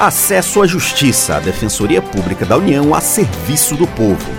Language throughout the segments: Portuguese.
Acesso à Justiça, a Defensoria Pública da União a serviço do povo.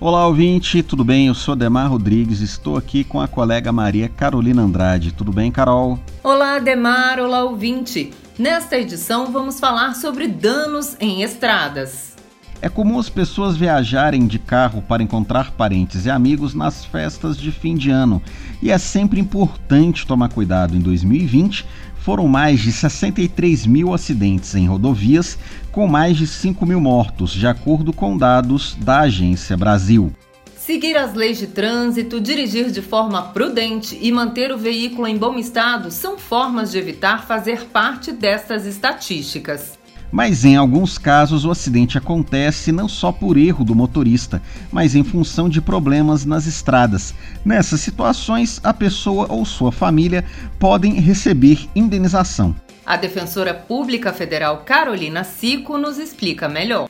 Olá, ouvinte, tudo bem? Eu sou Demar Rodrigues, estou aqui com a colega Maria Carolina Andrade. Tudo bem, Carol? Olá, Demar, olá, ouvinte. Nesta edição vamos falar sobre danos em estradas. É comum as pessoas viajarem de carro para encontrar parentes e amigos nas festas de fim de ano, e é sempre importante tomar cuidado. Em 2020, foram mais de 63 mil acidentes em rodovias, com mais de 5 mil mortos, de acordo com dados da Agência Brasil. Seguir as leis de trânsito, dirigir de forma prudente e manter o veículo em bom estado são formas de evitar fazer parte destas estatísticas. Mas em alguns casos o acidente acontece não só por erro do motorista, mas em função de problemas nas estradas. Nessas situações, a pessoa ou sua família podem receber indenização. A defensora pública federal Carolina Sico nos explica melhor.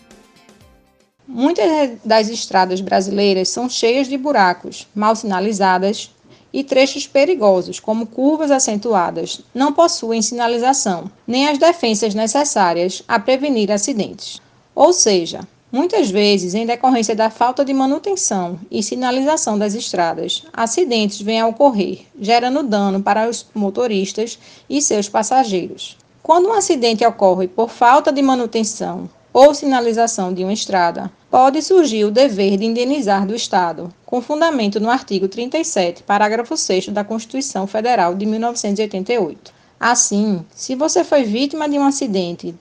Muitas das estradas brasileiras são cheias de buracos, mal sinalizadas, e trechos perigosos, como curvas acentuadas, não possuem sinalização, nem as defensas necessárias a prevenir acidentes. Ou seja, muitas vezes, em decorrência da falta de manutenção e sinalização das estradas, acidentes vêm a ocorrer, gerando dano para os motoristas e seus passageiros. Quando um acidente ocorre por falta de manutenção ou sinalização de uma estrada, pode surgir o dever de indenizar do Estado, com fundamento no artigo 37, parágrafo 6 da Constituição Federal de 1988. Assim, se você foi vítima de um acidente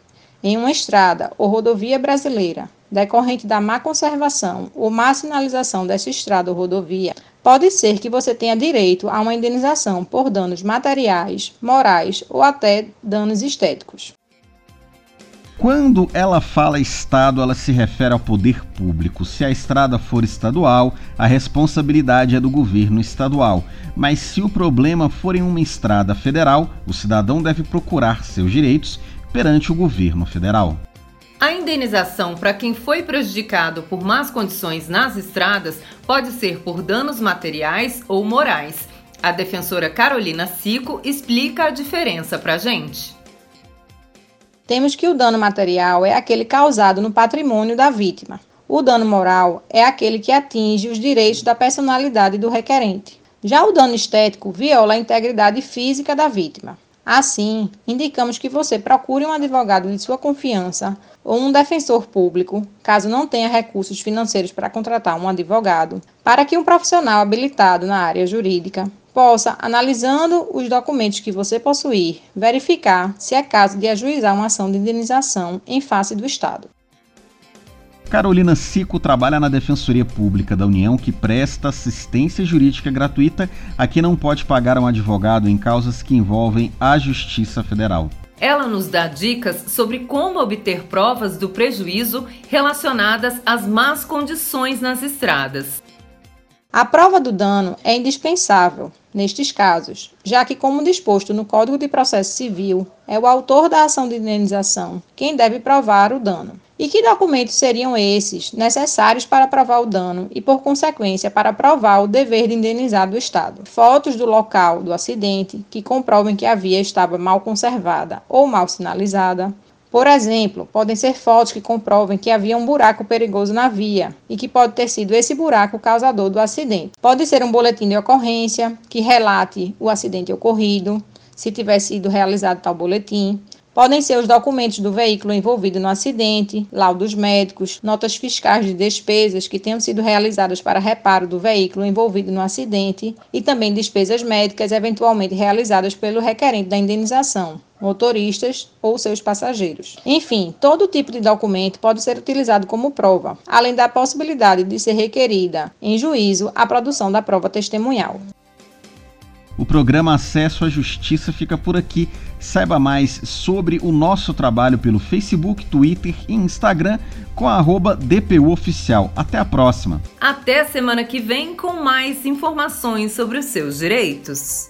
em uma estrada ou rodovia brasileira, decorrente da má conservação ou má sinalização dessa estrada ou rodovia, pode ser que você tenha direito a uma indenização por danos materiais, morais ou até danos estéticos. Quando ela fala Estado, ela se refere ao poder público. Se a estrada for estadual, a responsabilidade é do governo estadual. Mas se o problema for em uma estrada federal, o cidadão deve procurar seus direitos perante o governo federal. A indenização para quem foi prejudicado por más condições nas estradas pode ser por danos materiais ou morais. A defensora Carolina Sico explica a diferença para gente temos que o dano material é aquele causado no patrimônio da vítima. O dano moral é aquele que atinge os direitos da personalidade do requerente. Já o dano estético viola a integridade física da vítima. Assim, indicamos que você procure um advogado de sua confiança ou um defensor público, caso não tenha recursos financeiros para contratar um advogado, para que um profissional habilitado na área jurídica possa, analisando os documentos que você possuir, verificar se é caso de ajuizar uma ação de indenização em face do Estado. Carolina Sico trabalha na Defensoria Pública da União, que presta assistência jurídica gratuita a quem não pode pagar um advogado em causas que envolvem a Justiça Federal. Ela nos dá dicas sobre como obter provas do prejuízo relacionadas às más condições nas estradas. A prova do dano é indispensável nestes casos, já que, como disposto no Código de Processo Civil, é o autor da ação de indenização quem deve provar o dano. E que documentos seriam esses necessários para provar o dano e, por consequência, para provar o dever de indenizar do Estado? Fotos do local do acidente que comprovem que a via estava mal conservada ou mal sinalizada, por exemplo, podem ser fotos que comprovem que havia um buraco perigoso na via e que pode ter sido esse buraco o causador do acidente. Pode ser um boletim de ocorrência que relate o acidente ocorrido, se tiver sido realizado tal boletim. Podem ser os documentos do veículo envolvido no acidente, laudos médicos, notas fiscais de despesas que tenham sido realizadas para reparo do veículo envolvido no acidente e também despesas médicas eventualmente realizadas pelo requerente da indenização, motoristas ou seus passageiros. Enfim, todo tipo de documento pode ser utilizado como prova, além da possibilidade de ser requerida em juízo a produção da prova testemunhal. O programa Acesso à Justiça fica por aqui. Saiba mais sobre o nosso trabalho pelo Facebook, Twitter e Instagram com a DPUoficial. Até a próxima. Até semana que vem com mais informações sobre os seus direitos.